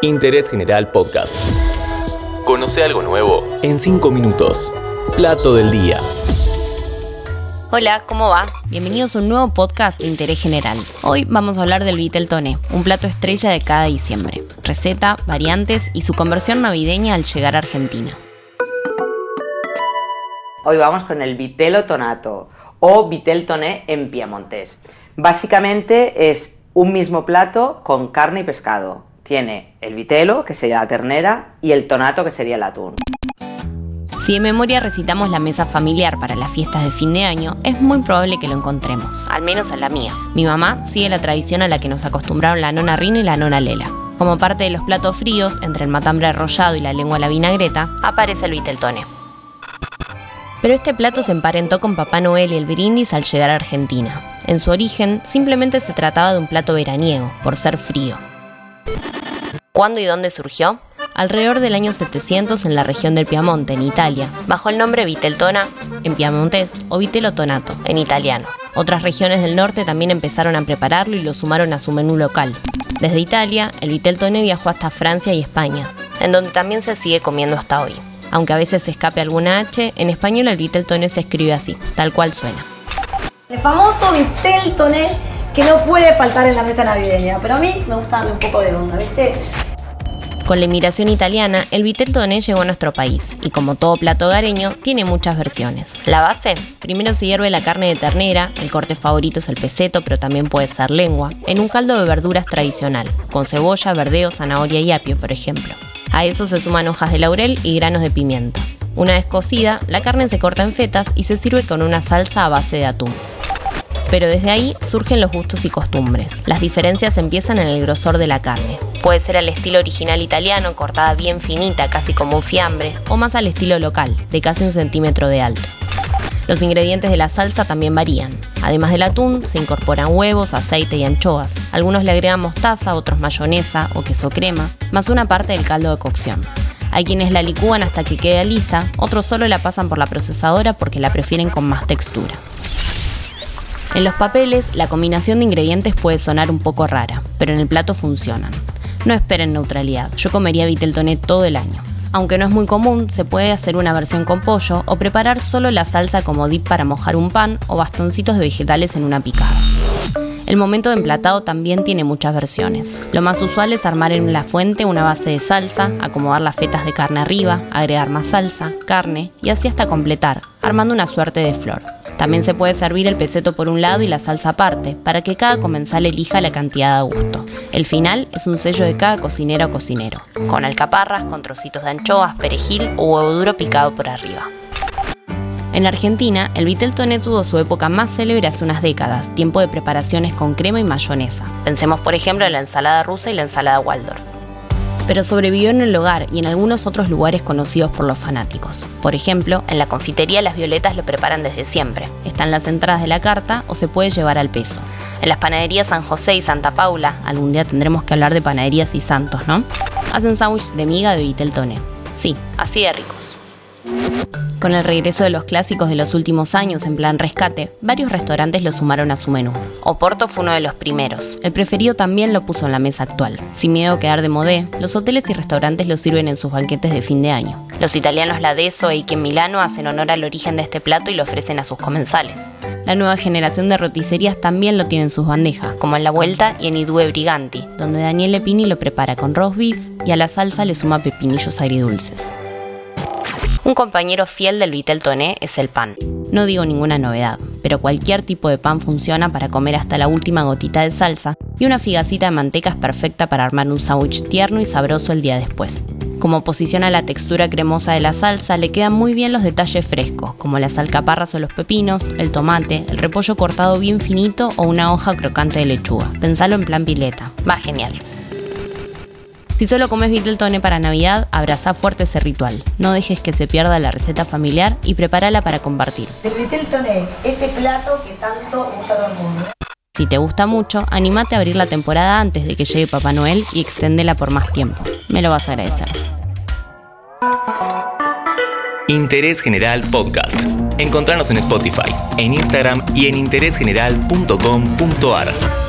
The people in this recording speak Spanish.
Interés General Podcast. Conoce algo nuevo en 5 minutos. Plato del día. Hola, ¿cómo va? Bienvenidos a un nuevo podcast de interés general. Hoy vamos a hablar del vitel toné, un plato estrella de cada diciembre. Receta, variantes y su conversión navideña al llegar a Argentina. Hoy vamos con el vitelo tonato o vitel toné en piamontés. Básicamente es un mismo plato con carne y pescado tiene el vitelo, que sería la ternera, y el tonato, que sería el atún. Si en memoria recitamos la mesa familiar para las fiestas de fin de año, es muy probable que lo encontremos, al menos en la mía. Mi mamá sigue la tradición a la que nos acostumbraron la nona Rina y la nona Lela. Como parte de los platos fríos, entre el matambre arrollado y la lengua a la vinagreta, aparece el viteltone. Pero este plato se emparentó con Papá Noel y el brindis al llegar a Argentina. En su origen, simplemente se trataba de un plato veraniego, por ser frío. ¿Cuándo y dónde surgió? Alrededor del año 700 en la región del Piamonte, en Italia, bajo el nombre Viteltona, en piamontés, o Vitello Tonato, en italiano. Otras regiones del norte también empezaron a prepararlo y lo sumaron a su menú local. Desde Italia, el Viteltone viajó hasta Francia y España, en donde también se sigue comiendo hasta hoy. Aunque a veces se escape alguna H, en español el Viteltone se escribe así, tal cual suena. El famoso Viteltone que no puede faltar en la mesa navideña, pero a mí me gusta darle un poco de onda, ¿viste? Con la inmigración italiana, el vitel toné llegó a nuestro país y como todo plato hogareño, tiene muchas versiones. La base, primero se hierve la carne de ternera, el corte favorito es el peseto, pero también puede ser lengua, en un caldo de verduras tradicional, con cebolla, verdeo, zanahoria y apio, por ejemplo. A eso se suman hojas de laurel y granos de pimienta. Una vez cocida, la carne se corta en fetas y se sirve con una salsa a base de atún pero desde ahí surgen los gustos y costumbres. Las diferencias empiezan en el grosor de la carne. Puede ser al estilo original italiano, cortada bien finita, casi como un fiambre, o más al estilo local, de casi un centímetro de alto. Los ingredientes de la salsa también varían. Además del atún, se incorporan huevos, aceite y anchoas. Algunos le agregan mostaza, otros mayonesa o queso crema, más una parte del caldo de cocción. Hay quienes la licúan hasta que quede lisa, otros solo la pasan por la procesadora porque la prefieren con más textura. En los papeles, la combinación de ingredientes puede sonar un poco rara, pero en el plato funcionan. No esperen neutralidad, yo comería Viteltoné todo el año. Aunque no es muy común, se puede hacer una versión con pollo o preparar solo la salsa como dip para mojar un pan o bastoncitos de vegetales en una picada. El momento de emplatado también tiene muchas versiones. Lo más usual es armar en la fuente una base de salsa, acomodar las fetas de carne arriba, agregar más salsa, carne y así hasta completar, armando una suerte de flor. También se puede servir el peseto por un lado y la salsa aparte, para que cada comensal elija la cantidad a gusto. El final es un sello de cada cocinera o cocinero, con alcaparras, con trocitos de anchoas, perejil o huevo duro picado por arriba. En Argentina, el vitel toné tuvo su época más célebre hace unas décadas, tiempo de preparaciones con crema y mayonesa. Pensemos por ejemplo en la ensalada rusa y la ensalada Waldorf pero sobrevivió en el hogar y en algunos otros lugares conocidos por los fanáticos. Por ejemplo, en la confitería las violetas lo preparan desde siempre. Están las entradas de la carta o se puede llevar al peso. En las panaderías San José y Santa Paula, algún día tendremos que hablar de panaderías y santos, ¿no? Hacen sándwich de miga de vitel toné. Sí, así de ricos. Con el regreso de los clásicos de los últimos años en plan rescate, varios restaurantes lo sumaron a su menú. Oporto fue uno de los primeros. El preferido también lo puso en la mesa actual. Sin miedo a quedar de modé, los hoteles y restaurantes lo sirven en sus banquetes de fin de año. Los italianos Ladeso e en Milano hacen honor al origen de este plato y lo ofrecen a sus comensales. La nueva generación de roticerías también lo tiene en sus bandejas, como en La Vuelta y en Idue Briganti, donde Daniele Pini lo prepara con roast beef y a la salsa le suma pepinillos agridulces. Un compañero fiel del vitel toné es el pan. No digo ninguna novedad, pero cualquier tipo de pan funciona para comer hasta la última gotita de salsa y una figacita de manteca es perfecta para armar un sándwich tierno y sabroso el día después. Como posiciona la textura cremosa de la salsa, le quedan muy bien los detalles frescos, como las alcaparras o los pepinos, el tomate, el repollo cortado bien finito o una hoja crocante de lechuga. Pensalo en plan pileta. Va genial. Si solo comes Toné para Navidad, abraza fuerte ese ritual. No dejes que se pierda la receta familiar y prepárala para compartir. El Toné, este plato que tanto gusta a todo el mundo. Si te gusta mucho, animate a abrir la temporada antes de que llegue Papá Noel y exténdela por más tiempo. Me lo vas a agradecer. Interés General Podcast. Encontrarnos en Spotify, en Instagram y en interésgeneral.com.ar.